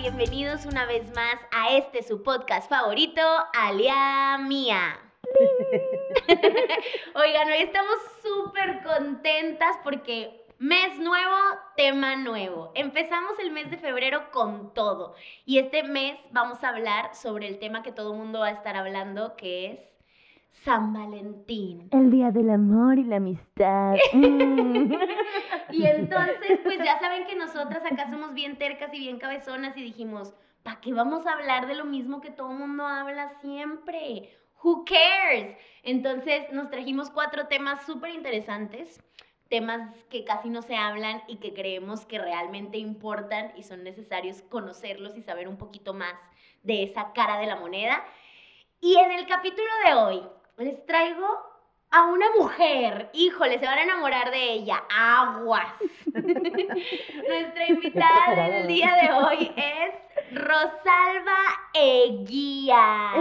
bienvenidos una vez más a este su podcast favorito, Alia Mía. Oigan, hoy estamos súper contentas porque mes nuevo, tema nuevo. Empezamos el mes de febrero con todo y este mes vamos a hablar sobre el tema que todo el mundo va a estar hablando, que es San Valentín. El día del amor y la amistad. Mm. Y entonces, pues ya saben que nosotras acá somos bien tercas y bien cabezonas y dijimos, ¿para qué vamos a hablar de lo mismo que todo el mundo habla siempre? Who cares? Entonces nos trajimos cuatro temas súper interesantes, temas que casi no se hablan y que creemos que realmente importan y son necesarios conocerlos y saber un poquito más de esa cara de la moneda. Y en el capítulo de hoy les traigo a una mujer. Híjole, se van a enamorar de ella. Aguas. Nuestra invitada del día de hoy es Rosalba Eguía.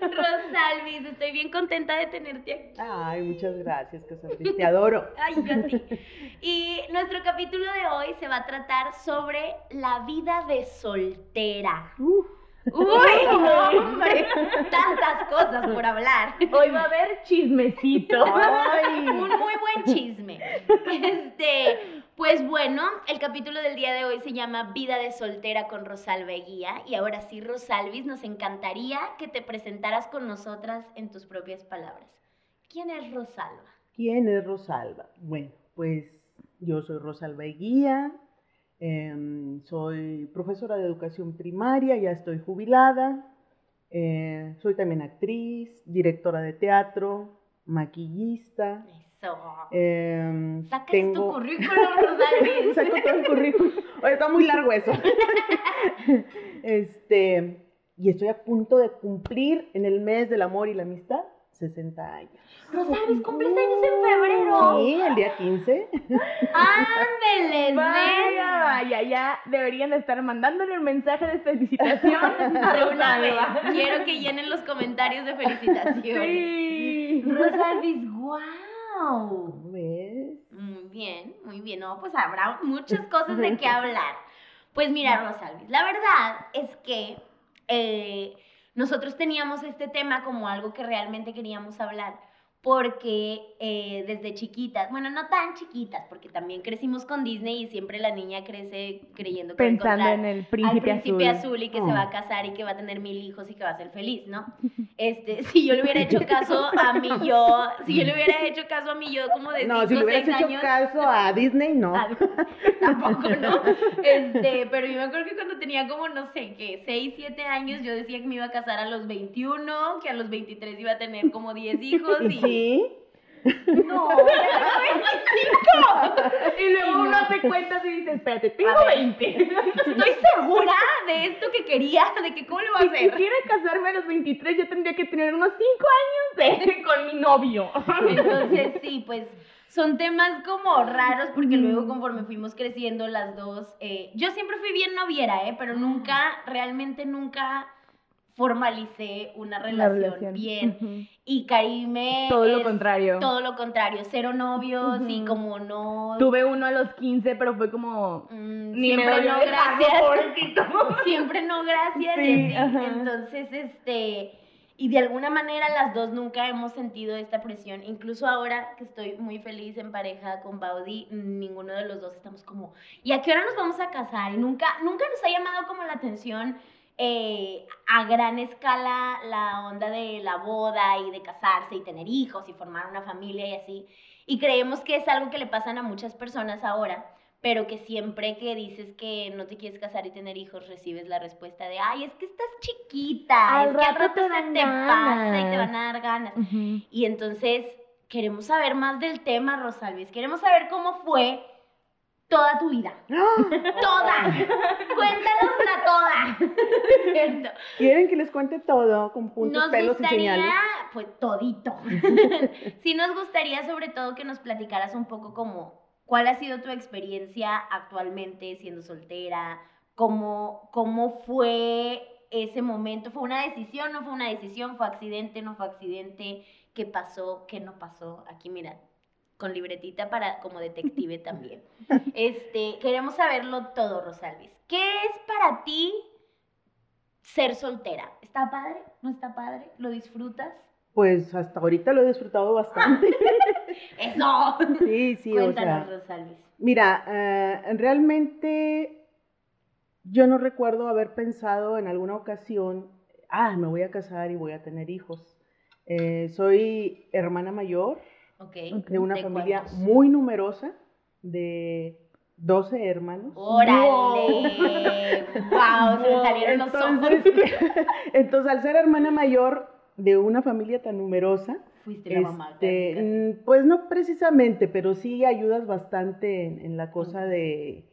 Rosalvis, estoy bien contenta de tenerte aquí. Ay, muchas gracias, Cassandra. Te adoro. Ay, yo a ti. Y nuestro capítulo de hoy se va a tratar sobre la vida de soltera. Uy, no, hombre, tantas cosas por hablar. Hoy va a haber chismecito. Ay. Un muy buen chisme. Este, pues bueno, el capítulo del día de hoy se llama Vida de soltera con Rosalba Eguía. Y ahora sí, Rosalvis, nos encantaría que te presentaras con nosotras en tus propias palabras. ¿Quién es Rosalba? ¿Quién es Rosalba? Bueno, pues yo soy Rosalba Eguía, em, soy profesora de educación primaria, ya estoy jubilada, eh, soy también actriz, directora de teatro, maquillista. Eso. em, Sacas tu tengo- currículum. Saco todo el currículum. Oye, está muy largo eso. este, y estoy a punto de cumplir en el mes del amor y la amistad 60 años. Rosalvis, cumples años en febrero. Sí, el día 15. Ándeles, Vaya, vaya, ya deberían estar mandándole un mensaje de felicitación De una vez. Quiero que llenen los comentarios de felicitación. Sí. Rosalvis, wow. ¿Cómo ves? Muy bien, muy bien. No, pues habrá muchas cosas de qué hablar. Pues mira, Rosalvis, la verdad es que eh, nosotros teníamos este tema como algo que realmente queríamos hablar. Porque eh, desde chiquitas, bueno, no tan chiquitas, porque también crecimos con Disney y siempre la niña crece creyendo que va a Pensando en el al príncipe, príncipe azul. azul. y que se va a casar y que va a tener mil hijos y que va a ser feliz, ¿no? Este, si yo le hubiera hecho caso a mí yo, si yo le hubiera hecho caso a mí yo como de No, 5 si le hubieras 6 hecho años, caso a Disney, no. Tampoco, ¿no? Este, pero yo me acuerdo que cuando tenía como, no sé, que 6, 7 años, yo decía que me iba a casar a los 21, que a los 23 iba a tener como 10 hijos y... Sí. No, era 25. Y luego uno no. hace cuentas y dice, espérate, tengo A ver. 20. Estoy segura de esto que quería, de que cómo lo va a Si hacer. quisiera casarme a los 23, yo tendría que tener unos 5 años de, con mi novio. Entonces, sí, pues son temas como raros porque luego conforme fuimos creciendo las dos, eh, yo siempre fui bien noviera, ¿eh? Pero nunca, realmente nunca formalicé una relación, relación. bien. Y Karime Todo lo contrario. todo lo contrario, cero novios y como no... Tuve uno a los 15, pero fue como... mm, Ni siempre no, gracias. siempre no, gracias. Sí. Entonces, este, y de alguna manera las dos nunca hemos sentido esta presión. Incluso ahora que estoy muy feliz en pareja con Baudi, ninguno de los dos estamos como, ¿y a qué hora nos vamos a casar? Y nunca, nunca nos ha llamado como la atención. Eh, a gran escala la onda de la boda y de casarse y tener hijos y formar una familia y así. Y creemos que es algo que le pasan a muchas personas ahora pero que siempre que dices que no te quieres casar y tener hijos, recibes la respuesta de, ay, es que estás chiquita, Al es que al rato te se te pasa y te ganas". van a dar ganas. Y entonces queremos saber más del tema, Rosalvis, queremos saber cómo fue toda tu vida. Toda. Cuéntanosla toda. ¿Cierto? ¿Quieren que les cuente todo con puntos, Nos pelos y gustaría, señales? pues todito. sí nos gustaría sobre todo que nos platicaras un poco como cuál ha sido tu experiencia actualmente siendo soltera, cómo, cómo fue ese momento, fue una decisión, no fue una decisión, fue accidente, no fue accidente, qué pasó, qué no pasó. Aquí mira, con libretita para como detective también. Este, queremos saberlo todo, Rosalvis. ¿Qué es para ti ser soltera? ¿Está padre? ¿No está padre? ¿Lo disfrutas? Pues hasta ahorita lo he disfrutado bastante. ¡Eso! Sí, sí, o Cuéntanos, sea. Rosalvis. Mira, eh, realmente yo no recuerdo haber pensado en alguna ocasión, ah, me voy a casar y voy a tener hijos. Eh, soy hermana mayor De una ¿De familia cuántos? muy numerosa, de 12 hermanos. ¡Órale! ¡Wow! Se me salieron los ojos. Entonces, entonces, al ser hermana mayor de una familia tan numerosa, Fuiste la mamá. este, mm, pues no precisamente, pero sí ayudas bastante en, en la cosa de,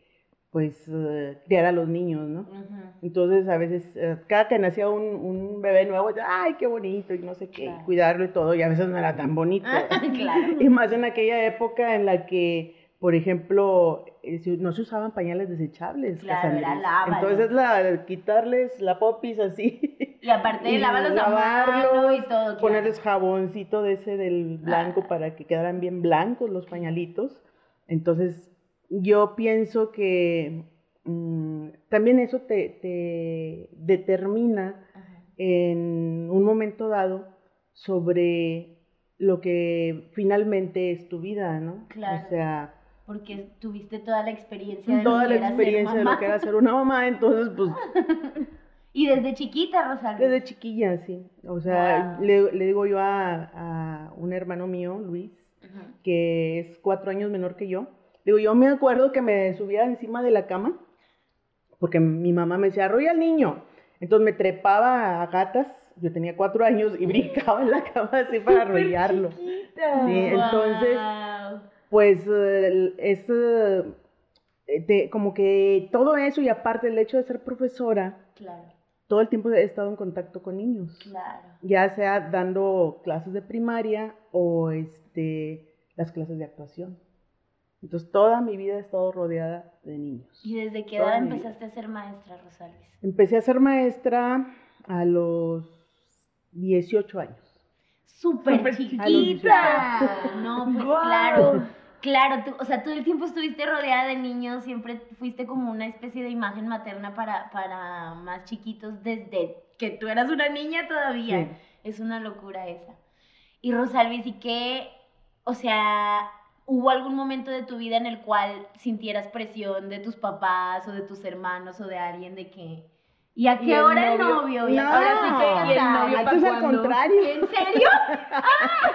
pues, eh, criar a los niños, ¿no? Ujú. Entonces, a veces, eh, cada que nacía un, un bebé nuevo, ay, qué bonito, y no sé qué, y Claro. cuidarlo y todo, y a veces no era tan bonito. claro. Y más en aquella época en la que, por ejemplo, eh, no se usaban pañales desechables. Claro, era lávalos. Entonces, la, quitarles la popis así, Y aparte Y lávalos a mano lavarlos, y todo. ponerles jaboncito de ese del blanco Ah. para que quedaran bien blancos los pañalitos. Entonces, yo pienso que mm, también eso te, te determina Ajá. en un momento dado sobre lo que finalmente es tu vida, ¿no? Claro. O sea, Porque tuviste toda la experiencia de toda lo que la era ser experiencia de lo que era ser una mamá, entonces, pues, Y desde chiquita, Rosalía. desde chiquilla, sí. O sea, Wow. le, le digo yo a, a un hermano mío, Luis, que es cuatro años menor que yo. Digo, yo me acuerdo que me subía encima de la cama, porque mi mamá me decía, arrolla al niño. Entonces me trepaba a gatas, yo tenía cuatro años y brincaba en la cama así para arrollarlo. Sí, entonces, pues eh, es eh, de- como que todo eso y aparte el hecho de ser profesora, Claro, todo el tiempo he estado en contacto con niños claro. ya sea dando clases de primaria o este, las clases de actuación. Entonces, toda mi vida he estado rodeada de niños. ¿Y desde qué Toda edad empezaste a ser maestra, Rosalvis? Empecé a ser maestra a los 18 años. Súper Súper chiquita. No, pues claro. Claro, tú, o sea, todo el tiempo estuviste rodeada de niños, siempre fuiste como una especie de imagen materna para, para más chiquitos desde que tú eras una niña todavía. Sí. Es una locura esa. Y Rosalvis, ¿y qué? O sea, ¿hubo algún momento de tu vida en el cual sintieras presión de tus papás o de tus hermanos o de alguien de que... ¿Y a ¿Y qué hora el novio? ¿Y a No, qué hora se ¿y el novio pa' antes al contrario. ¿En serio? ¡Ah!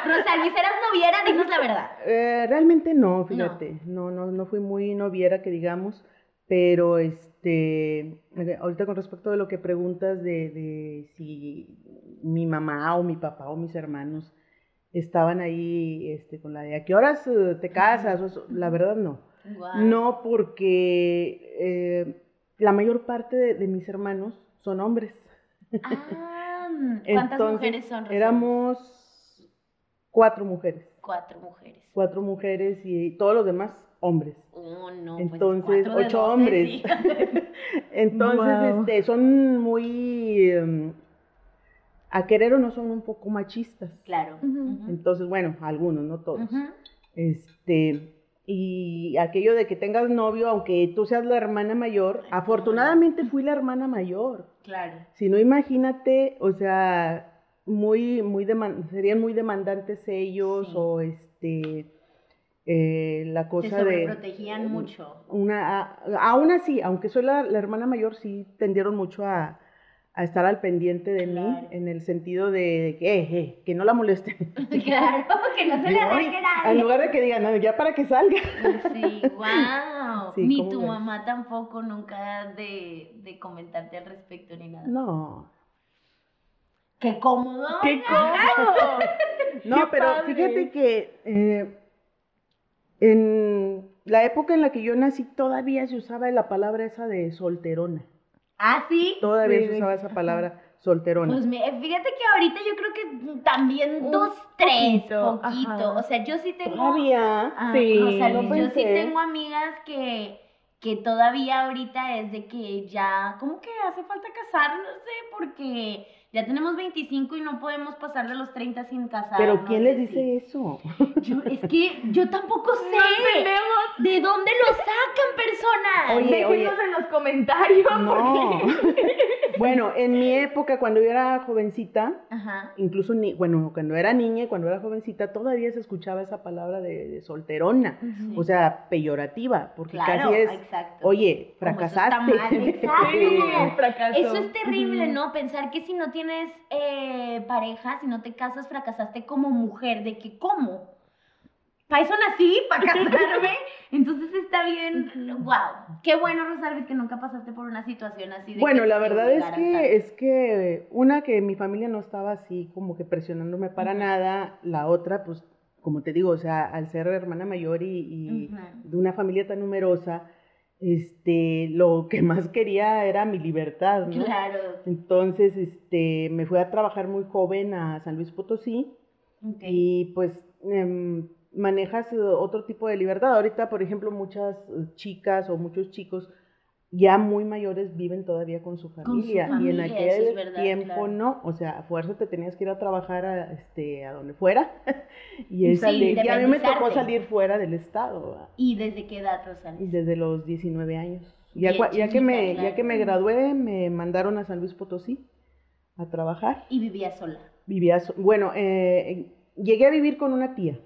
Rosalvis, ¿eras noviera? Dinos la verdad. Eh, realmente no, fíjate. No. no, no, fui muy noviera, que digamos. Pero este, ahorita con respecto de lo que preguntas de, de si mi mamá o mi papá o mis hermanos estaban ahí este, con la de a qué horas eh, te casas, la verdad no. No, porque eh, la mayor parte de, de mis hermanos son hombres. Ah, ¿Cuántas Entonces, mujeres son? Éramos cuatro mujeres. Cuatro mujeres. Cuatro mujeres y todos los demás hombres. Oh, no, Entonces, pues de ocho hombres. sí. Entonces, Guau. este, son muy, em, a querer o no son un poco machistas. claro. Entonces, bueno, algunos, no todos. Este, y aquello de que tengas novio, aunque tú seas la hermana mayor, afortunadamente fui la hermana mayor. Claro. Si no, imagínate, o sea, muy, muy serían muy demandantes ellos Sí. o este, eh, la Te cosa de... sobreprotegían mucho. Una, a- aún así, aunque soy la, la hermana mayor, sí tendieron mucho a, a estar al pendiente de Claro. mí, en el sentido de, que, eh, eh, que no la molesten. Claro, que no se le arranque nadie. En lugar de que digan, "No, ya para que salga. Sí, wow. Sí, ni ¿cómo tu ves? mamá tampoco nunca de, de comentarte al respecto ni nada. No, Qué cómodo. ¡Qué cómodo! no, ¡Qué pero padre! fíjate que eh, en la época en la que yo nací todavía se usaba la palabra esa de solterona. Ah, sí. Todavía Sí, se usaba esa palabra solterona. Pues fíjate que ahorita yo creo que también Un dos, tres, poquito. O sea, yo sí tengo. Todavía. Ah, Sí, Rosalía, no yo sí tengo amigas que, que todavía ahorita es de que ya, como que hace falta casarse porque Ya tenemos 25 y no podemos pasar de los 30 sin casarnos. Pero ¿quién les dice eso? Yo, es que yo tampoco sé. No. ¿De dónde lo sacan, personas? Oye, Déjenos en los comentarios. No. Bueno, en mi época, cuando yo era jovencita, Ajá. incluso, ni, bueno, cuando era niña y cuando era jovencita, todavía se escuchaba esa palabra de, de solterona. Sí. O sea, peyorativa, porque Claro, casi es, exacto. oye, Como eso está fracasaste. mal, exacto. Sí, fracasó. Eso es terrible. ¿no? Pensar que si no tienes eh, pareja, si no te casas, fracasaste como mujer. ¿De que cómo? Para eso nací, para casarme. Entonces está bien. Wow. Qué bueno, Rosalvis, que nunca pasaste por una situación así. De Bueno, que la verdad es tanto. que, es que una que mi familia no estaba así como que presionándome para nada, la otra, pues, como te digo, o sea, al ser hermana mayor y, de una familia tan numerosa, este, lo que más quería era mi libertad, ¿no? Claro. Entonces, este, me fui a trabajar muy joven a San Luis Potosí y pues em, manejas eh, otro tipo de libertad. Ahorita, por ejemplo, muchas eh, chicas o muchos chicos ya muy mayores viven todavía con su su familia, y en aquel es verdad, tiempo claro. no, o sea, a fuerza te tenías que ir a trabajar a, este, a donde fuera y, Y y a mí me tocó salir fuera del estado ¿verdad? ¿Y desde qué edad, y Rosalvis? desde los 19 años. Ya, ya que me, claro. ya que me gradué, me mandaron a San Luis Potosí a trabajar. Y vivía sola. Vivía, so- bueno, eh, llegué a vivir con una tía,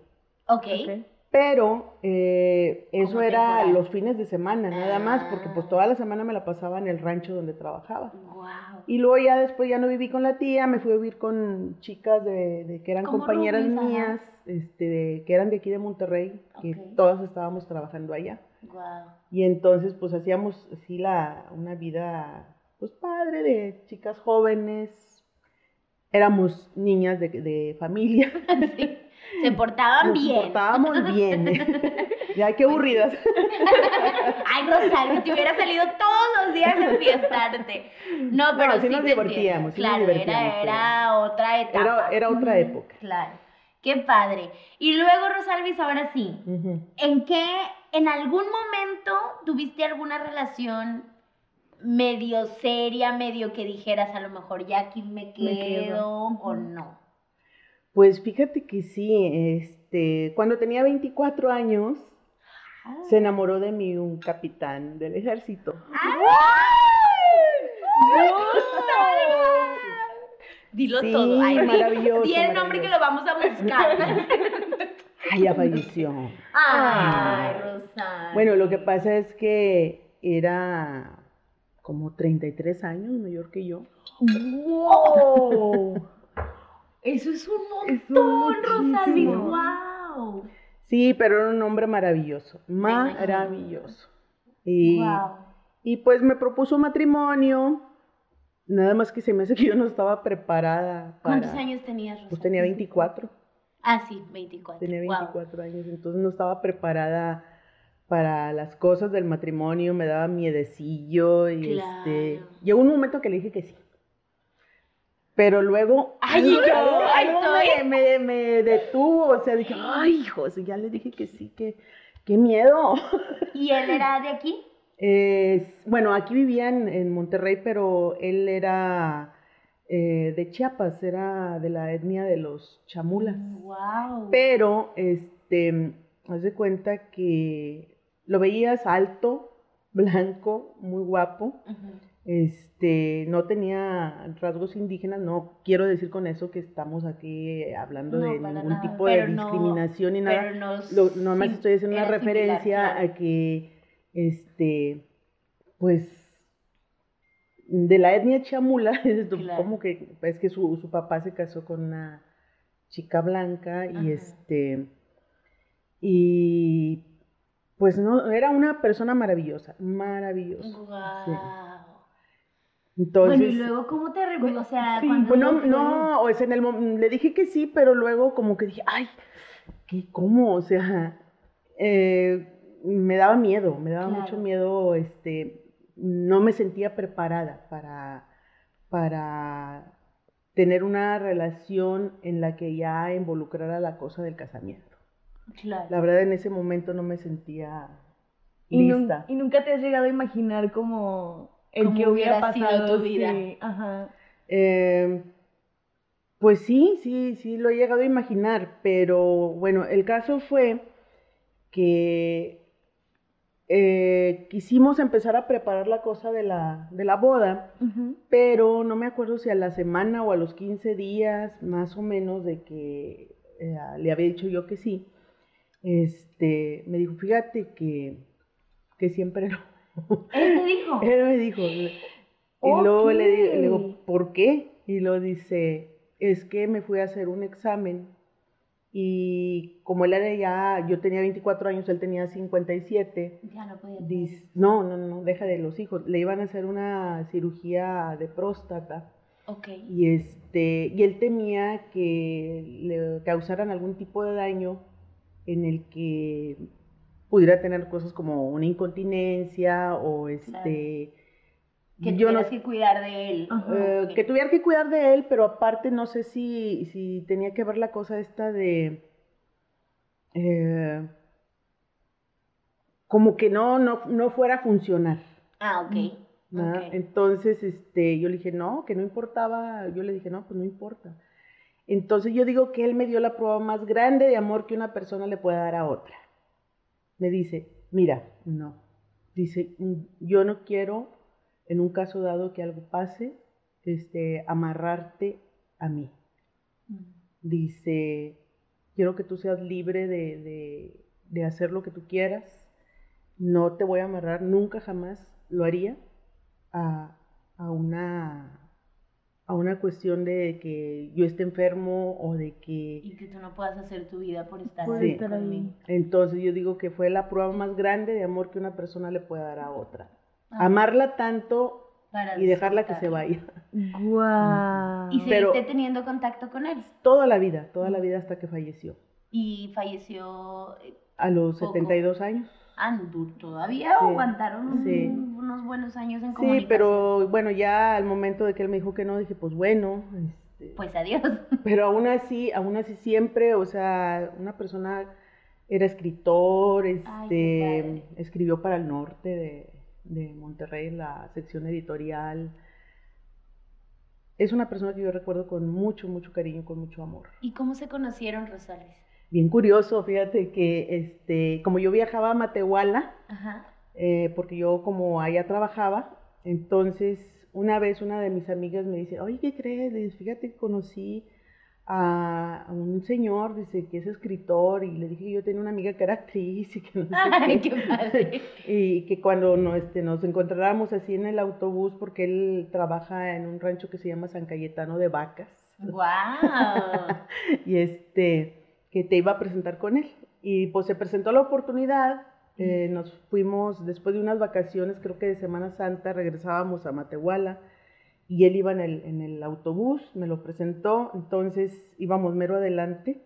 Ok. Ok. Pero eh, eso era temporal. los fines de semana, nada más, porque pues Ah. toda la semana me la pasaba en el rancho donde trabajaba. Wow. Y luego ya después ya no viví con la tía, me fui a vivir con chicas de, de que eran compañeras mías, este, de- que eran de aquí de Monterrey, que todas estábamos trabajando allá. Wow. Y entonces pues hacíamos así la, una vida pues padre de chicas jóvenes, éramos niñas de, de familia, Sí. Se portaban nos bien. portábamos bien. ya qué aburridas. Ay, Rosalía, te hubiera salido todos los días a fiestarte. No, pero sí sí, nos divertíamos, nos Claro, divertíamos, era, era otra etapa. Era, era otra época. Claro. Qué padre. Y luego, Rosalvis, ahora sí. ¿En qué, en algún momento tuviste alguna relación medio seria, medio que dijeras a lo mejor ya aquí me quedo, quedo. o no? Pues fíjate que sí, este, cuando tenía 24 años, se enamoró de mí un capitán del ejército. Dilo Sí, todo. Ay, maravilloso, Di el nombre que lo vamos a buscar. Ay, ya falleció. Ay, Rosa. Bueno, lo que pasa es que era como 33 años mayor que yo. ¡Wow! Eso es un Es un montón, Rosalvis. muchísimo. Wow. Sí, pero era un hombre maravilloso, maravilloso. Y, Wow. y pues me propuso matrimonio, nada más que se me hace que yo no estaba preparada para... ¿Cuántos años tenías, Rosa? Pues tenía 24. Ah, sí, 24. Tenía Wow. 24 años, entonces no estaba preparada para las cosas del matrimonio, me daba miedecillo y este... Llegó un momento que le dije que sí. Pero luego... Ay, yo, ay, estoy- me, me- me detuvo, o sea, dije, ay, hijos, ya le dije que sí, que qué miedo. ¿Y él era de aquí? Bueno, aquí vivía en, en Monterrey, pero él era eh, de Chiapas, era de la etnia de los chamulas. Wow. Pero, este, haz de cuenta que lo veías alto, blanco, muy guapo. Este, no tenía rasgos indígenas, no quiero decir con eso que estamos aquí hablando No, de ningún nada, tipo de no- discriminación ni nada. Pero no. Lo, nomás estoy haciendo una similar, referencia claro. a que, este, pues, de la etnia chamula, Claro. como que, es que su, su papá se casó con una chica blanca y este, y pues no, era una persona maravillosa, maravillosa. Sí. Entonces, bueno, y luego, ¿cómo te arrep- O sea, sí, cuando. pues no, lo- no, o sea, en el le dije que sí, pero luego como que dije, ay, ¿qué, ¿cómo? O sea, eh, me daba miedo, me daba Claro. mucho miedo, este, no me sentía preparada para, para tener una relación en la que ya involucrara la cosa del casamiento. Claro. La verdad, en ese momento no me sentía Y, lista. y nunca te has llegado a imaginar como el que hubiera hubiera sido pasado tu vida. sí, ajá. Eh, Pues sí, sí, sí, lo he llegado a imaginar, pero bueno, el caso fue que eh, quisimos empezar a preparar la cosa de la, de la boda, pero no me acuerdo si a la semana o a los 15 días más o menos de que eh, le había dicho yo que sí, este, me dijo, fíjate que, que siempre no. ¿Él te dijo? Él me dijo. Y luego le, di- le digo, ¿por qué? Y lo dice, es que me fui a hacer un examen y como él era ya, yo tenía 24 años, él tenía 57, Ya no podía. dice, no, no, no, deja de los hijos, le iban a hacer una cirugía de próstata Ok. y este y él temía que le causaran algún tipo de daño en el que pudiera tener cosas como una incontinencia o este Que yo no tuvieras que cuidar de él. Eh, que tuviera que cuidar de él, pero aparte no sé si, si tenía que ver la cosa esta de eh, como que no, no, no fuera a funcionar. Ah, ok. ¿verdad? Ok. Entonces, este, yo le dije, no, que no importaba, yo le dije, no, pues no importa. Entonces yo digo que él me dio la prueba más grande de amor que una persona le puede dar a otra. Me dice, mira, no. Dice, "Mm, yo no quiero, en un caso dado que algo pase, este, amarrarte a mí. Dice, quiero que tú seas libre de, de- de hacer lo que tú quieras. No te voy a amarrar, nunca jamás lo haría a, a una, a una cuestión de que yo esté enfermo o de que... Y que tú no puedas hacer tu vida por estar, Por ahí estar ahí. conmigo. Entonces yo digo que fue la prueba más grande de amor que una persona le puede dar a otra. Ah, Amarla tanto para y dejarla que se vaya. Guau. Y Pero- seguiste teniendo contacto con él. Toda la vida, toda la vida hasta que falleció. Y falleció. eh, A los Poco. 72 años. Du- todavía Sí, aguantaron un- sí. unos buenos años en Sí, comunicación. pero bueno, ya al momento de que él me dijo que no, dije, pues bueno, este, Pues adiós. pero aún así, aún así siempre, o sea, una persona era escritor, este, escribió para el norte de, de Monterrey, la sección editorial. Es una persona que yo recuerdo con mucho, mucho cariño, con mucho amor. ¿Y cómo se conocieron, Rosales? Bien curioso, fíjate que, este, como yo viajaba a Matehuala, Ajá. eh, porque yo como allá trabajaba, entonces una vez una de mis amigas me dice, oye, ¿qué crees? Le dije, fíjate que conocí a, un señor, dice, que es escritor, y le dije que yo tenía una amiga que era actriz y que no sé Ay, qué. qué padre. Y que cuando no, este, nos encontráramos así en el autobús, porque él trabaja en un rancho que se llama San Cayetano de Vacas, ¡Wow! y este, que te iba a presentar con él. Y pues se presentó la oportunidad, eh, nos fuimos después de unas vacaciones, creo que de Semana Santa, regresábamos a Matehuala y él iba en el, en el autobús, me lo presentó, entonces íbamos mero adelante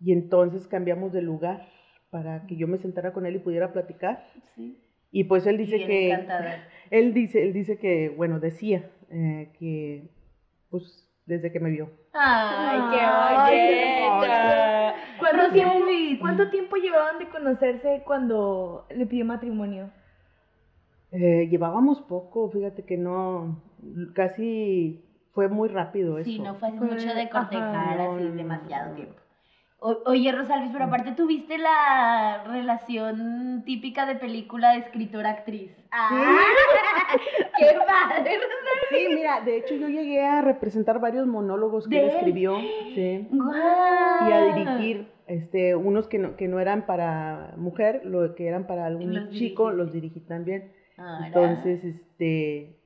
y entonces cambiamos de lugar para que yo me sentara con él y pudiera platicar. Sí. Y pues él dice Bien que encantador. él dice, él dice que, bueno, decía eh, que pues desde que me vio. Ay, qué bonita. ¿Cuánto tiempo. ¿Cuánto tiempo llevaban de conocerse cuando le pidió matrimonio? Eh, llevábamos poco, fíjate que no, casi fue muy rápido eso. Sí, no fue Fue- mucho de cortejar ajá. Así no, demasiado no. tiempo. O- oye, Rosalvis, pero aparte tuviste la relación típica de película de escritora-actriz. ¡Ah! ¡Qué padre, Rosalvis! Sí, mira, de hecho yo llegué a representar varios monólogos que ¿De él él? escribió, sí, ¡Guau! y a dirigir, este, unos que no, que no eran para mujer, lo que eran para algún Los chico, los dirigí también. Entonces, este,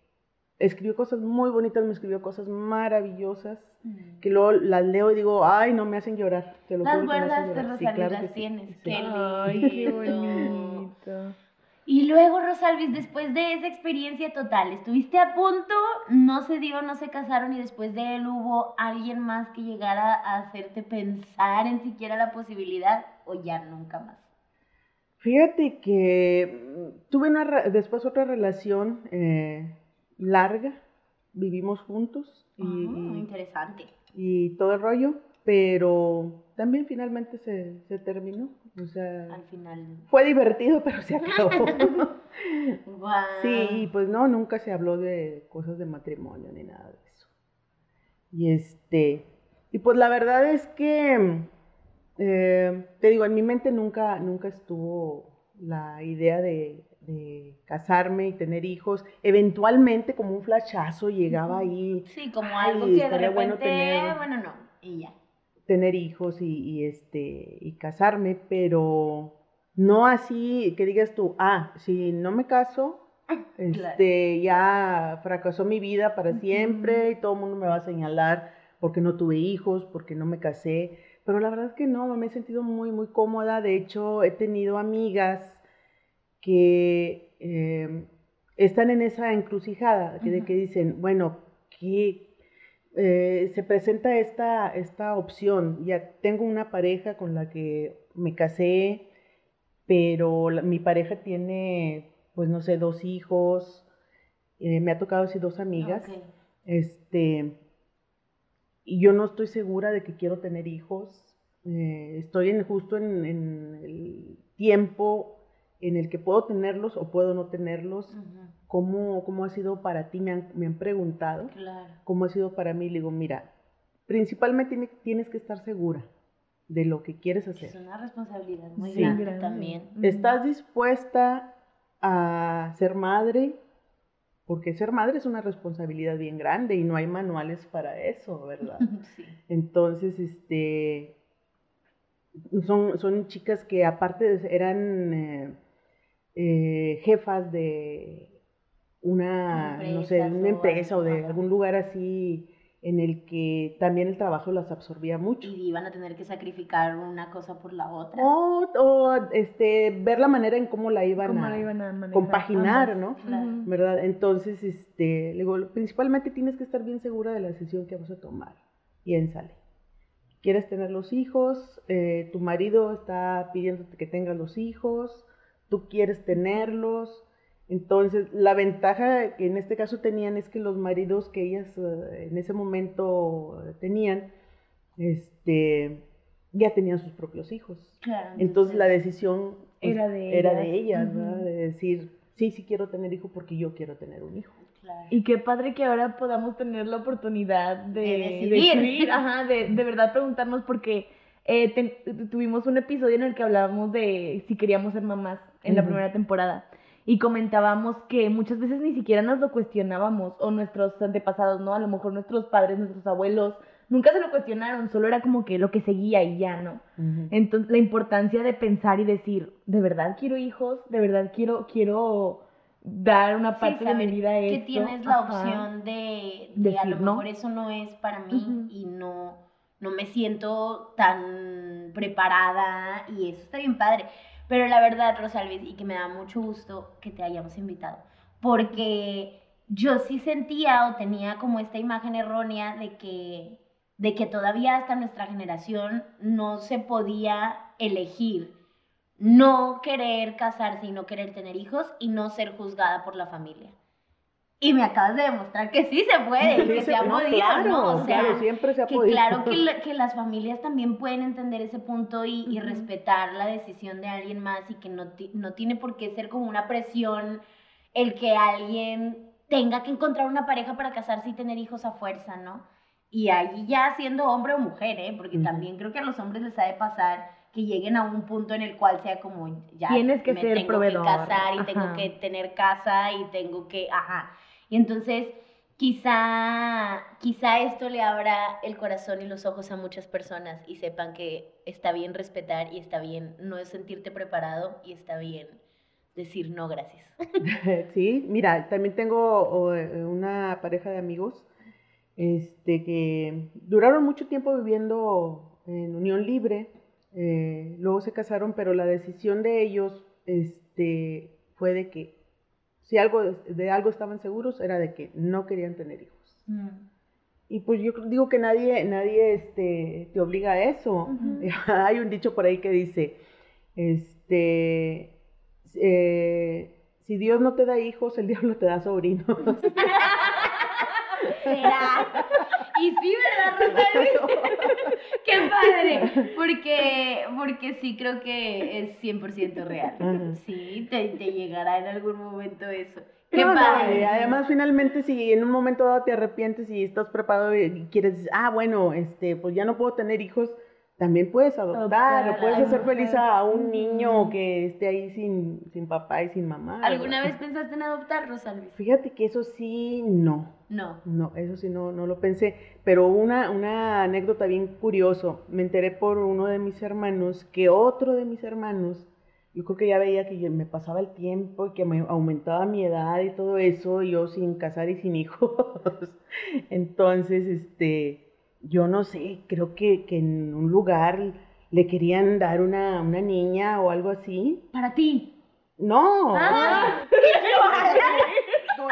escribió cosas muy bonitas, me escribió cosas maravillosas, Mm. que luego las leo y digo, ay, no me hacen llorar. Te lo Las hacen guardaste, llorar. Sí, Rosalía, claro las sí, tienes. sí. Qué Ay, qué bonito. Y luego, Rosalvis, después de esa experiencia total, estuviste a punto, no se dio, no se casaron y después de él hubo alguien más que llegara a hacerte pensar en siquiera la posibilidad o ya nunca más. Fíjate que mm, tuve una, después otra relación eh, larga, vivimos juntos y, y- interesante. y todo el rollo, pero también finalmente se, se terminó. O sea, Al final. fue divertido, pero se acabó. Guau. sí, y pues no, nunca se habló de cosas de matrimonio ni nada de eso. Y este, y pues la verdad es que, eh, te digo, en mi mente nunca, nunca estuvo la idea de, de casarme y tener hijos. Eventualmente, como un flashazo, llegaba ahí Sí, como algo que de repente, bueno tener- bueno, no, y ya. Tener hijos y, y, este y casarme, pero no así que digas tú, ah, si no me caso, este ya fracasó mi vida para siempre y todo el mundo me va a señalar porque no tuve hijos, porque no me casé, pero la verdad es que no, me he sentido muy muy cómoda, de hecho he tenido amigas que eh, están en esa encrucijada, de que dicen, bueno, ¿qué, eh, se presenta esta, esta opción. Ya tengo una pareja con la que me casé, pero la- mi pareja tiene, pues no sé, dos hijos. eh, me ha tocado así dos amigas. Este, y yo no estoy segura de que quiero tener hijos. eh, estoy en, justo en, en el tiempo en el que puedo tenerlos o puedo no tenerlos. ¿Cómo, cómo ha sido para ti? Me han, me han preguntado Claro. cómo ha sido para mí. Le digo, mira, principalmente tiene- tienes que estar segura de lo que quieres Es hacer. una responsabilidad muy Sí. grande Grande. también. ¿Estás dispuesta a ser madre? Porque ser madre es una responsabilidad bien grande y no hay manuales para eso, ¿verdad? Sí. Entonces, este, son, son chicas que aparte de- eran eh, eh, jefas de una, no sé, una empresa o de algún lugar así en el que también el trabajo las absorbía mucho. Y iban a tener que sacrificar una cosa por la otra. O, o, este, ver la manera en cómo la iban ¿Cómo a la iban a manejar compaginar, ambas? ¿no? Claro. ¿verdad? Entonces, este, digo, principalmente tienes que estar bien segura de la decisión que vas a tomar. Piénsale. ¿Quieres tener los hijos? Eh, tu marido está pidiéndote que tengas los hijos, tú quieres tenerlos. Entonces, la ventaja que en este caso tenían es que los maridos que ellas eh, en ese momento eh, tenían, este, ya tenían sus propios hijos. Claro. Entonces, la decisión pues, Era de era de ellas. Ujú. De decir, sí, sí quiero tener hijo porque yo quiero tener un hijo. Claro. Y qué padre que ahora podamos tener la oportunidad de, De decidir. ajá, de, de verdad preguntarnos porque eh, ten- tuvimos un episodio en el que hablábamos de si queríamos ser mamás en la primera temporada y comentábamos que muchas veces ni siquiera nos lo cuestionábamos o nuestros antepasados, ¿no? A lo mejor nuestros padres, nuestros abuelos, nunca se lo cuestionaron, solo era como que lo que seguía y ya, ¿no? Entonces, la importancia de pensar y decir, ¿de verdad quiero hijos? ¿De verdad quiero, quiero dar una Sí, parte de mi vida a que esto? tienes la Ajá. opción de, de a lo Decir, ¿no? mejor eso no es para mí y no, no me siento tan preparada y eso está bien padre. Pero la verdad, Rosalvis, y que me da mucho gusto que te hayamos invitado, porque yo sí sentía o tenía como esta imagen errónea de que, de que todavía hasta nuestra generación no se podía elegir no querer casarse y no querer tener hijos y no ser juzgada por la familia. Y me acabas de demostrar que sí se puede, y que Sí, se ha podido, claro, ¿no? O sea, claro, siempre se ha que podido. claro que, que las familias también pueden entender ese punto y, y respetar la decisión de alguien más y que no, no tiene por qué ser como una presión el que alguien tenga que encontrar una pareja para casarse y tener hijos a fuerza, ¿no? Y ahí ya siendo hombre o mujer, ¿eh? Porque también creo que a los hombres les ha de pasar que lleguen a un punto en el cual sea como ya Tienes que me ser tengo proveedor, que casar y tengo ajá. que tener casa y tengo que, ajá. Y entonces quizá, quizá esto le abra el corazón y los ojos a muchas personas y sepan que está bien respetar y está bien no sentirte preparado y está bien decir no gracias. Sí, mira, también tengo eh, una pareja de amigos este, que duraron mucho tiempo viviendo en unión libre, eh, luego se casaron, pero la decisión de ellos este, fue de que si algo de algo estaban seguros era de que no querían tener hijos. Y pues yo digo que nadie, nadie este, te obliga a eso. Hay un dicho por ahí que dice, este, eh, si Dios no te da hijos, el diablo te da sobrinos. ¿Será? Y sí, ¿verdad, Rosalvis? ¡Qué padre! Porque, porque sí creo que es 100% real. Sí, te, te llegará en algún momento eso. ¡Qué No, padre! además, finalmente, si en un momento dado te arrepientes y estás preparado y quieres, ah, bueno, este, pues ya no puedo tener hijos, también puedes adoptar, o puedes hacer feliz a un niño que esté ahí sin, sin papá y sin mamá. ¿Alguna ¿verdad? vez pensaste en adoptar, Rosalvis? Fíjate que eso sí, no. No. No, eso sí no, no lo pensé. Pero una, una anécdota bien curioso. Me enteré por uno de mis hermanos que otro de mis hermanos, yo creo que ya veía que me pasaba el tiempo y que me aumentaba mi edad y todo eso, yo sin casar y sin hijos. Entonces, este, yo no sé, creo que, que en un lugar le querían dar una, una niña o algo así. Para ti. No. ¡Ah!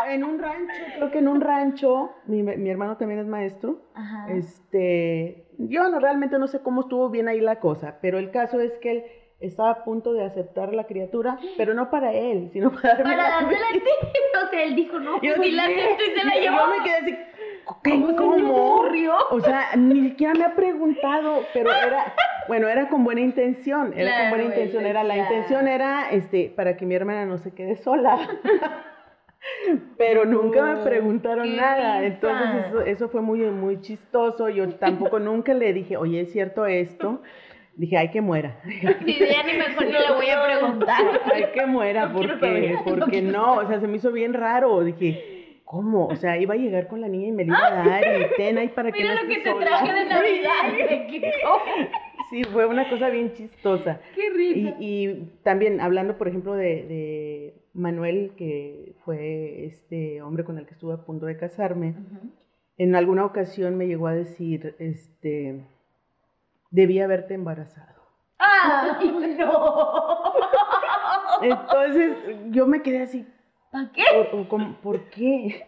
En un rancho, creo que en un rancho, mi, mi hermano también es maestro, Ajá. este, yo no, realmente no sé cómo estuvo bien ahí la cosa, pero el caso es que él estaba a punto de aceptar la criatura, pero no para él, sino para darme Para la dártela a ti. O sea, él dijo, no, Yo pues sí la acepto y se la yo- llevó. Yo me quedé así, ¿qué? ¿Cómo ¿Cómo? ocurrió? O sea, ni siquiera me ha preguntado, pero era, bueno, era con buena intención, era Claro, con buena intención, era, la intención era, este, para que mi hermana no se quede sola. Pero nunca me No, preguntaron nada, entonces eso, eso fue muy, muy chistoso. Yo tampoco nunca le dije, oye, ¿es cierto esto? Dije, ay, que muera. Sí, ya ni mejor ni le voy a preguntar. Ay, que muera, No porque, no porque quiero no, o sea, se me hizo bien raro. Dije, ¿cómo? O sea, iba a llegar con la niña y me la iba a dar y ten ahí para que Mira no lo que te traje de Navidad. Sí, fue una cosa bien chistosa. Qué Y, risa. y también hablando, por ejemplo, de, de Manuel, que fue este hombre con el que estuve a punto de casarme, en alguna ocasión me llegó a decir, este, debí haberte embarazado. ¡Ay, no! Entonces yo me quedé así, ¿Para qué? ¿por, o como, ¿por qué?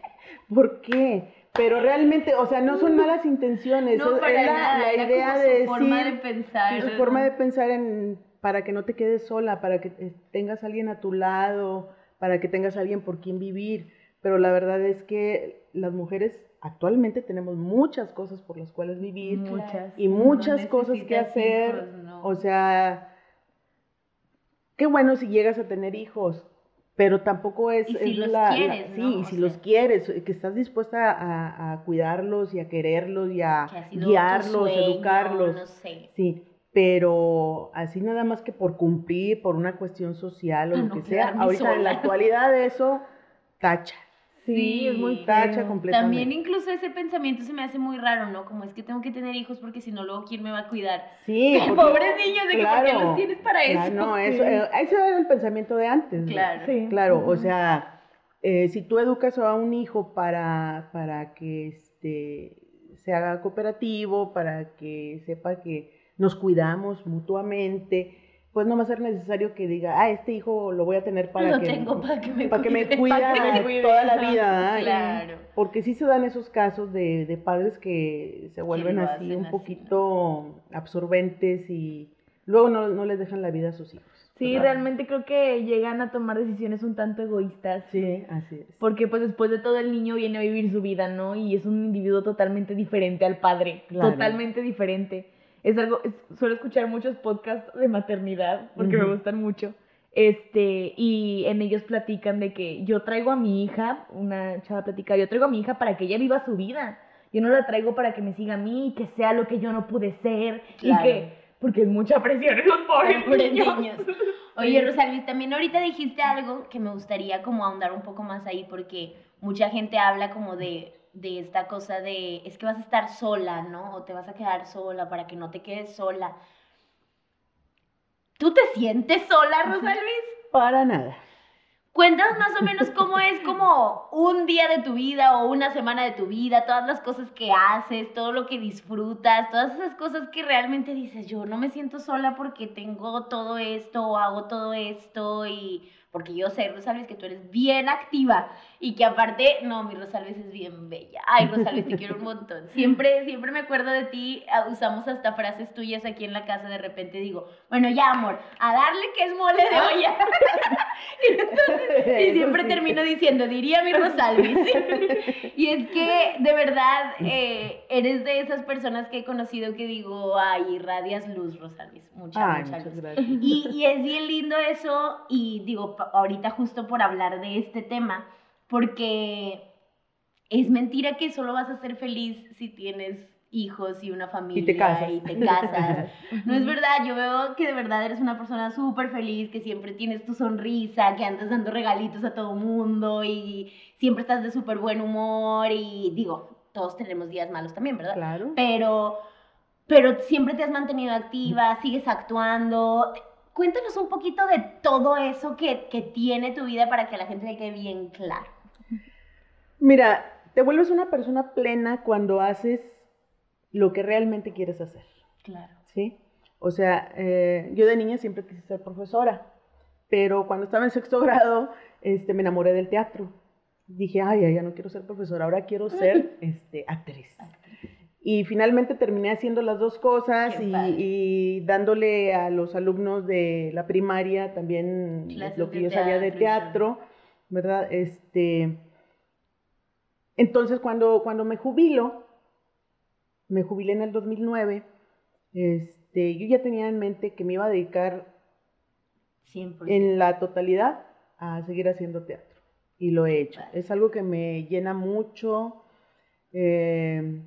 ¿Por qué? Pero realmente, o sea, no son malas intenciones, No, es, para es la, nada. la idea de su decir, forma de pensar. su forma de pensar en, para que no te quedes sola, para que eh, tengas a alguien a tu lado, para que tengas a alguien por quien vivir. Pero la verdad es que las mujeres actualmente tenemos muchas cosas por las cuales vivir. Muchas. y muchas No cosas que hacer. hijos, no. O sea, qué bueno si llegas a tener hijos, pero tampoco es, Y si es los la, la- quieres, sí, ¿no? y si sea. los quieres, que estás dispuesta a, a cuidarlos y a quererlos y a guiarlos, sueño, educarlos. No sé. Sí, pero así nada más que por cumplir, por una cuestión social o Ah, lo no, que sea, ahorita en la actualidad eso tacha, Sí, Sí, es muy tacha completamente. También incluso ese pensamiento se me hace muy raro, ¿no? Como es que tengo que tener hijos porque si no, luego ¿quién me va a cuidar? Sí, porque- Pobres niños, de que ¿por qué claro, los tienes para claro, eso? no, eso, Sí. eh, ese era el pensamiento de antes. ¿no? Claro. Sí. Claro, o sea, eh, si tú educas a un hijo para, para que este, se haga cooperativo, para que sepa que nos cuidamos mutuamente, pues no va a ser necesario que diga, ah, este hijo lo voy a tener para Lo que, tengo para que me para que me cuide. cuida Para que me cuide, toda la vida. ¿verdad? Claro. Porque sí se dan esos casos de, de padres que se vuelven así un así, poquito absorbentes y luego no, no les dejan la vida a sus hijos. Sí, ¿verdad? realmente creo que llegan a tomar decisiones un tanto egoístas. Sí, así es. Porque pues después de todo el niño viene a vivir su vida, ¿no? Y es un individuo totalmente diferente al padre, Claro. totalmente diferente. Es algo, es- suelo escuchar muchos podcasts de maternidad porque me gustan mucho. Este, y en ellos platican de que yo traigo a mi hija, una chava platica, yo traigo a mi hija para que ella viva su vida. Yo no la traigo para que me siga a mí que sea lo que yo no pude ser Claro. y que porque es mucha presión en los pobres, Pobres niños. niños. Oye, Rosalvis, también ahorita dijiste algo que me gustaría como ahondar un poco más ahí porque mucha gente habla como de, de esta cosa de es que vas a estar sola, ¿no? O te vas a quedar sola para que no te quedes sola. ¿Tú te sientes sola, Rosalvis? Para nada. Cuéntanos más o menos cómo es como un día de tu vida o una semana de tu vida, todas las cosas que haces, todo lo que disfrutas, todas esas cosas que realmente dices, yo no me siento sola porque tengo todo esto o hago todo esto y porque yo sé, Rosalvis, que tú eres bien activa y que aparte, no, mi Rosalvis es bien bella. Ay, Rosalvis, te quiero un montón. Siempre, siempre me acuerdo de ti, ah, usamos hasta frases tuyas aquí en la casa, de repente digo, bueno, ya, amor, a darle que es mole de olla. y entonces, y siempre termino diciendo, diría mi Rosalvis. y es que, de verdad, eh, eres de esas personas que he conocido que digo, ay, irradias luz, Rosalvis. Mucha, Ay, mucha muchas luz. gracias. Y, y es bien lindo eso, y digo, ahorita justo por hablar de este tema, porque es mentira que solo vas a ser feliz si tienes hijos y una familia casas. y te casas. No es verdad, yo veo que de verdad eres una persona súper feliz, que siempre tienes tu sonrisa, que andas dando regalitos a todo mundo y siempre estás de súper buen humor y digo, todos tenemos días malos también, ¿verdad? Claro. Pero, pero siempre te has mantenido activa, sigues actuando. Cuéntanos un poquito de todo eso que, que tiene tu vida para que la gente le quede bien claro. Mira, te vuelves una persona plena cuando haces lo que realmente quieres hacer, Claro. ¿sí? O sea, eh, yo de niña siempre quise ser profesora, pero cuando estaba en sexto grado, este, me enamoré del teatro. Dije, ay, ya no quiero ser profesora, ahora quiero ser este, actriz. Y finalmente terminé haciendo las dos cosas y, dándole a los alumnos de la primaria también Clases lo que yo sabía de teatro teatro, ¿verdad? Este, entonces cuando, cuando me jubilo, me jubilé en el 2009, este, yo ya tenía en mente que me iba a dedicar 100%. en la totalidad a seguir haciendo teatro. Y lo he hecho. Es algo que me llena mucho. eh,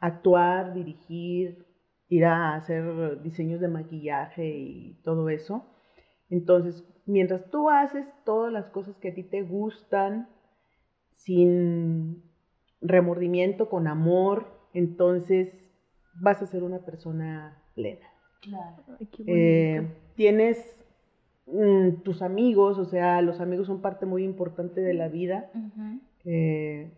actuar, dirigir, ir a hacer diseños de maquillaje y todo eso. Entonces, mientras tú haces todas las cosas que a ti te gustan, sin remordimiento, con amor, entonces vas a ser una persona plena. Claro. Ay, qué Eh, tienes mm, tus amigos, o sea, los amigos son parte muy importante de la vida. Eh,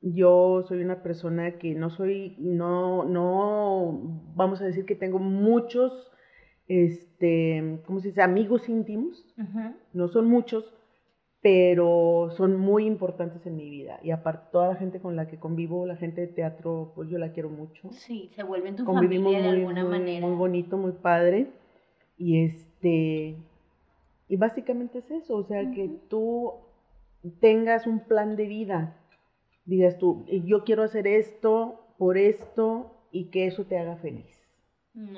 yo soy una persona que no soy, no, no, vamos a decir que tengo muchos, este, ¿cómo se dice? Amigos íntimos, no son muchos, pero son muy importantes en mi vida. Y aparte, toda la gente con la que convivo, la gente de teatro, pues yo la quiero mucho Sí, se vuelven tu convivimos familia de muy, alguna muy, manera. muy bonito, muy padre. Y este, y básicamente es eso, o sea, que tú tengas un plan de vida, digas tú, "Eh, yo quiero hacer esto por esto y que eso te haga feliz.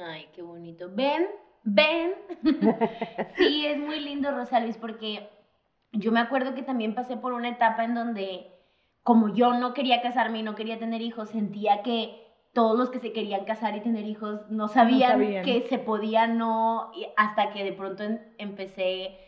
Ay, qué bonito. Ven, ven. sí, es muy lindo, Rosalvis, porque yo me acuerdo que también pasé por una etapa en donde, como yo no quería casarme y no quería tener hijos, sentía que todos los que se querían casar y tener hijos no sabían, sabían. que se podía no, hasta que de pronto en- empecé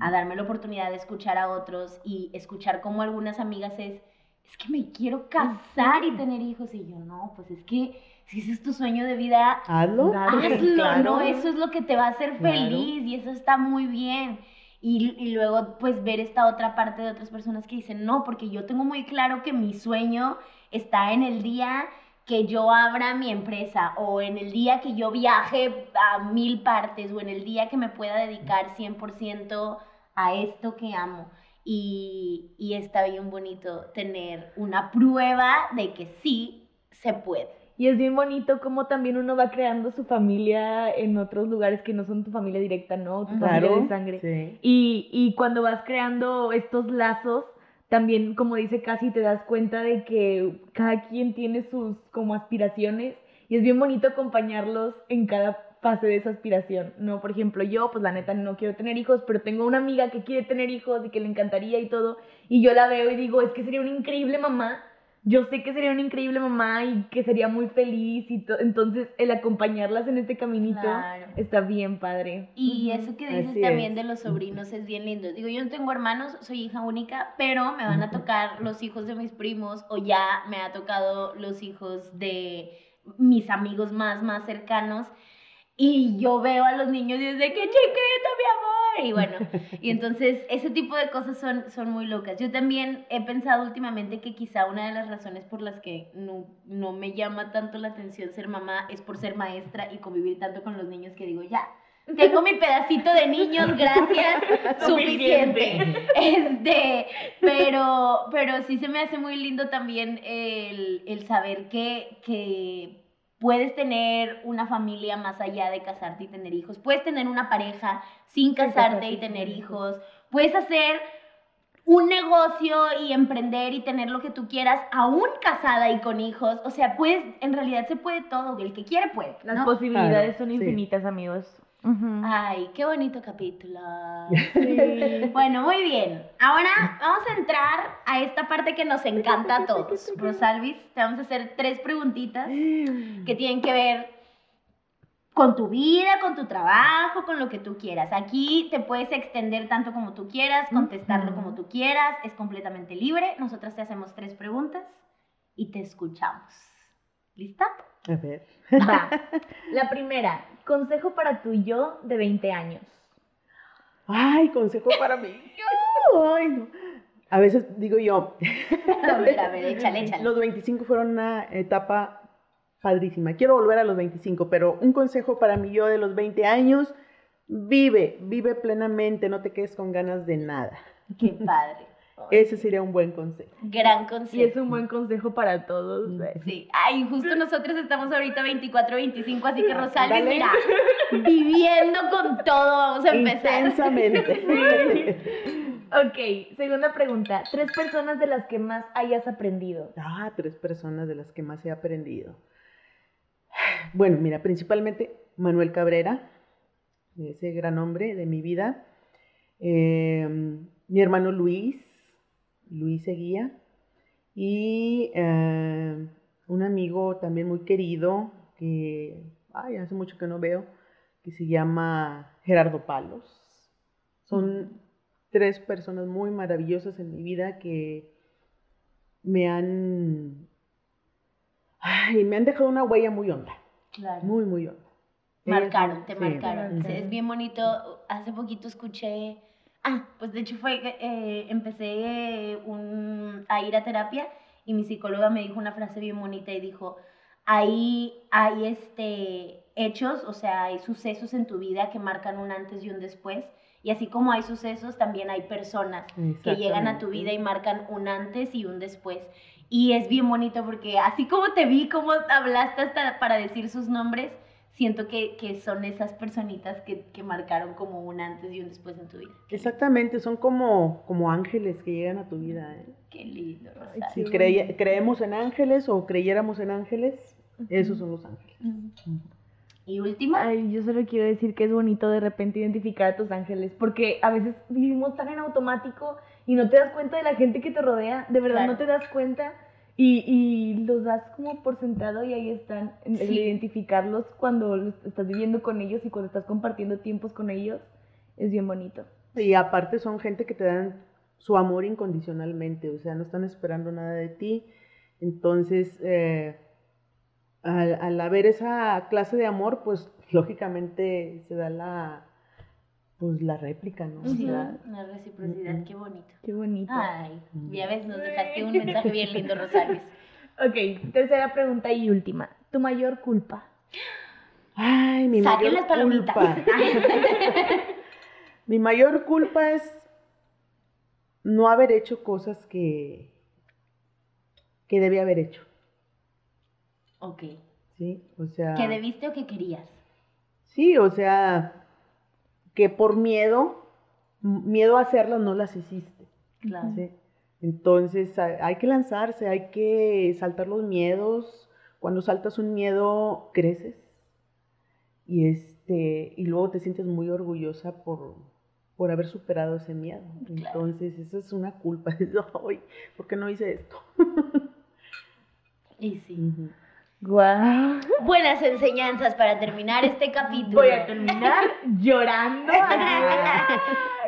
a darme la oportunidad de escuchar a otros y escuchar cómo algunas amigas es, es que me quiero casar y tener hijos. Y yo, no, pues es que si ese es tu sueño de vida, Hazlo. Hazlo, Claro. ¿no? Eso es lo que te va a hacer Claro. feliz y eso está muy bien. Y, luego, pues, ver esta otra parte de otras personas que dicen, no, porque yo tengo muy claro que mi sueño está en el día que yo abra mi empresa o en el día que yo viaje a mil partes o en el día que me pueda dedicar 100% a esto que amo. Y, y está bien bonito tener una prueba de que sí se puede. Y es bien bonito cómo también uno va creando su familia en otros lugares que no son tu familia directa, ¿no? Tu familia Claro. de sangre. Sí. Y, y cuando vas creando estos lazos, también, como dice Casi, te das cuenta de que cada quien tiene sus como aspiraciones y es bien bonito acompañarlos en cada fase de esa aspiración, ¿no? Por ejemplo, yo, pues la neta no quiero tener hijos, pero tengo una amiga que quiere tener hijos y que le encantaría y todo, y yo la veo y digo, es que sería una increíble mamá, yo sé que sería una increíble mamá y que sería muy feliz y todo, entonces el acompañarlas en este caminito Claro. está bien padre. Y eso que dices Así también es. de los sobrinos es bien lindo. Digo, yo no tengo hermanos, soy hija única, pero me van a tocar los hijos de mis primos o ya me ha tocado los hijos de mis amigos más, más cercanos. Y yo veo a los niños y es de que chiquito, mi amor. Y bueno, y entonces ese tipo de cosas son, son muy locas. Yo también he pensado últimamente que quizá una de las razones por las que no, no me llama tanto la atención ser mamá es por ser maestra y convivir tanto con los niños que digo, ya, tengo mi pedacito de niños, gracias, suficiente. Este, pero, pero sí se me hace muy lindo también el, el saber que, que puedes tener una familia más allá de casarte y tener hijos. Puedes tener una pareja sin casarte y tener hijos. Puedes hacer un negocio y emprender y tener lo que tú quieras, aún casada y con hijos. O sea, pues en realidad se puede todo, el que quiere puede. Las posibilidades Claro, son sí. infinitas, Ay, qué bonito capítulo. Sí. Bueno, muy bien. Ahora vamos a entrar a esta parte que nos encanta a todos. Rosalvis, te vamos a hacer tres preguntitas que tienen que ver con tu vida, con tu trabajo, con lo que tú quieras. Aquí te puedes extender tanto como tú quieras, contestarlo como tú quieras, es completamente libre. Nosotras te hacemos tres preguntas y te escuchamos. ¿Lista? A ver. Va. La primera, consejo para tu yo de 20 años. Ay, consejo para mí. Ay, no. A veces digo yo, A ver, a ver, échale, échale. los 25 fueron una etapa padrísima. Quiero volver a los 25, pero un consejo para mí yo de los 20 años, vive, vive plenamente, no te quedes con ganas de nada. Qué padre. Ese sería un buen consejo. Gran Y consejo. es un buen consejo para todos. Eh. Sí, ay, justo nosotros estamos ahorita 24, 25, así que Rosalvis, Dale. mira, viviendo con todo, vamos a empezar. Intensamente. Ok, segunda pregunta. Tres personas de las que más hayas aprendido. Ah, tres personas de las que más he aprendido. Bueno, mira, principalmente Manuel Cabrera, ese gran hombre de mi vida. Eh, mi hermano Luis, Luis Seguía. Y eh, un amigo también muy querido, que ay, hace mucho que no veo, que se llama Gerardo Palos. Son tres personas muy maravillosas en mi vida que me han, ay, me han dejado una huella muy honda, Claro. muy, muy honda. Marcaron, te Sí. marcaron. marcaron. Sí, Es bien bonito. Hace poquito escuché. Ah, pues de hecho fue. que, eh, empecé un, a ir a terapia y mi psicóloga me dijo una frase bien bonita y dijo: Ahí hay este, hechos, o sea, hay sucesos en tu vida que marcan un antes y un después. Y así como hay sucesos, también hay personas que llegan a tu vida y marcan un antes y un después. Y es bien bonito porque así como te vi, como hablaste hasta para decir sus nombres, siento que, que son esas personitas que, que marcaron como un antes y un después en tu vida. Exactamente, son como, como ángeles que llegan a tu vida. ¿eh? Qué lindo, Rosario. Si bonito. creemos en ángeles o creyéramos en ángeles, esos son los ángeles. Y último, Ay, yo solo quiero decir que es bonito de repente identificar a tus ángeles, porque a veces vivimos tan en automático y no te das cuenta de la gente que te rodea, de verdad Claro. no te das cuenta y, y los das como por sentado y ahí están, el Sí. identificarlos cuando estás viviendo con ellos y cuando estás compartiendo tiempos con ellos, es bien bonito. Y aparte son gente que te dan su amor incondicionalmente, o sea, no están esperando nada de ti. Entonces, eh, al, al haber esa clase de amor, pues lógicamente se da la, pues, la réplica, ¿no? Sí, una reciprocidad, qué bonito. Qué bonito. Ay, ya ves, nos dejaste un mensaje bien lindo, Rosario. Ok, tercera pregunta y última. ¿Tu mayor culpa? Ay, mi Saquen mayor las palomitas. culpa. mi mayor culpa es no haber hecho cosas que, que debía haber hecho, ok. ¿sí? O sea... ¿Que debiste o que querías? Sí, o sea, que por miedo, miedo a hacerlas no las hiciste. Claro. ¿sí? Entonces ha- hay que lanzarse, hay que saltar los miedos. Cuando saltas un miedo, creces. Y, este, y luego te sientes muy orgullosa por, por haber superado ese miedo. Claro. Entonces, esa es una culpa. Ay, ¿por qué no hice esto? Y sí. Guau. Buenas enseñanzas para terminar este capítulo. Voy a terminar llorando.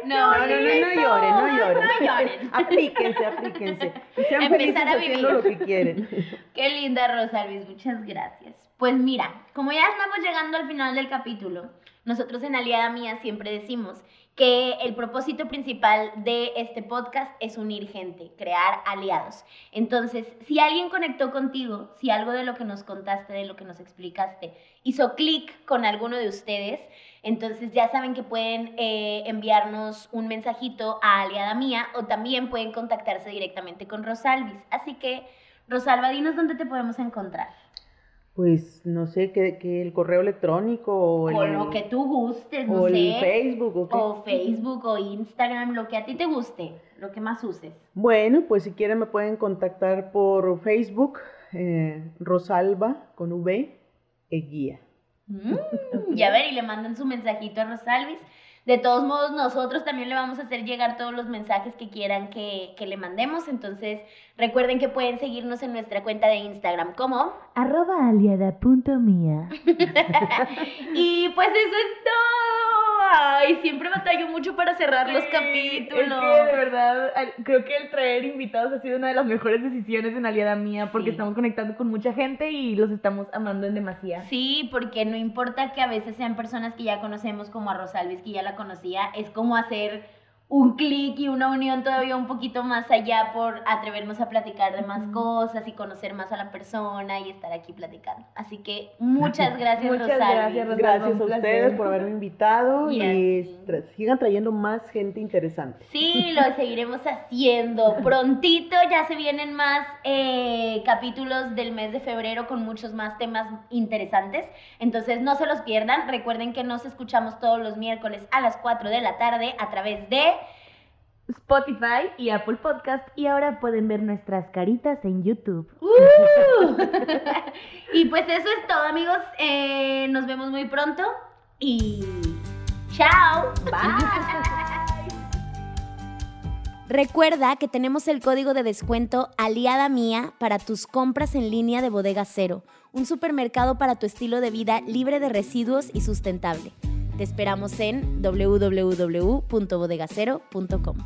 No, No, no, no, no lloren, no lloren. No lloren. Aplíquense, aplíquense. Y sean Empezar a vivir. lo que quieren. Qué linda Rosa Luis, muchas gracias. Pues mira, como ya estamos llegando al final del capítulo, nosotros en Aliada Mía siempre decimos que el propósito principal de este podcast es unir gente, crear aliados. Entonces, si alguien conectó contigo, si algo de lo que nos contaste, de lo que nos explicaste, hizo clic con alguno de ustedes, entonces ya saben que pueden eh, enviarnos un mensajito a Aliada Mía o también pueden contactarse directamente con Rosalvis. Así que, Rosalba, dinos dónde te podemos encontrar. Pues no sé, que, que el correo electrónico o el, O lo que tú gustes, no o el sé. Facebook o. O Facebook o Instagram, lo que a ti te guste, lo que más uses. Bueno, pues si quieren me pueden contactar por Facebook, eh, Rosalba con V, Eguía. Mm, ya ver, y le mandan su mensajito a Rosalvis. De todos modos, nosotros también le vamos a hacer llegar todos los mensajes que quieran que, que le mandemos. Entonces, recuerden que pueden seguirnos en nuestra cuenta de Instagram como. Arroba aliada.mía. Y pues eso es todo. Ay, siempre batallo mucho para cerrar los capítulos. Es que de verdad, creo que el traer invitados ha sido una de las mejores decisiones en Aliada Mía porque Sí. estamos conectando con mucha gente y los estamos amando en demasía. Sí, porque no importa que a veces sean personas que ya conocemos como a Rosalvis, que ya la conocía, es como hacer un clic y una unión todavía un poquito más allá por atrevernos a platicar de más cosas y conocer más a la persona y estar aquí platicando. Así que muchas gracias, Muchas gracias, Rosalba. Gracias a ustedes por haberme invitado Y tra- sigan trayendo más gente interesante. Sí, lo seguiremos haciendo. Prontito ya se vienen más eh, capítulos del mes de febrero con muchos más temas interesantes. Entonces no se los pierdan. Recuerden que nos escuchamos todos los miércoles a las 4 de la tarde a través de... Spotify y Apple Podcast y ahora pueden ver nuestras caritas en YouTube. ¡Uh! y pues eso es todo amigos. Eh, nos vemos muy pronto y... ¡Chao! Bye. Recuerda que tenemos el código de descuento Aliada Mía para tus compras en línea de Bodega Cero, un supermercado para tu estilo de vida libre de residuos y sustentable. Te esperamos en www.bodegacero.com.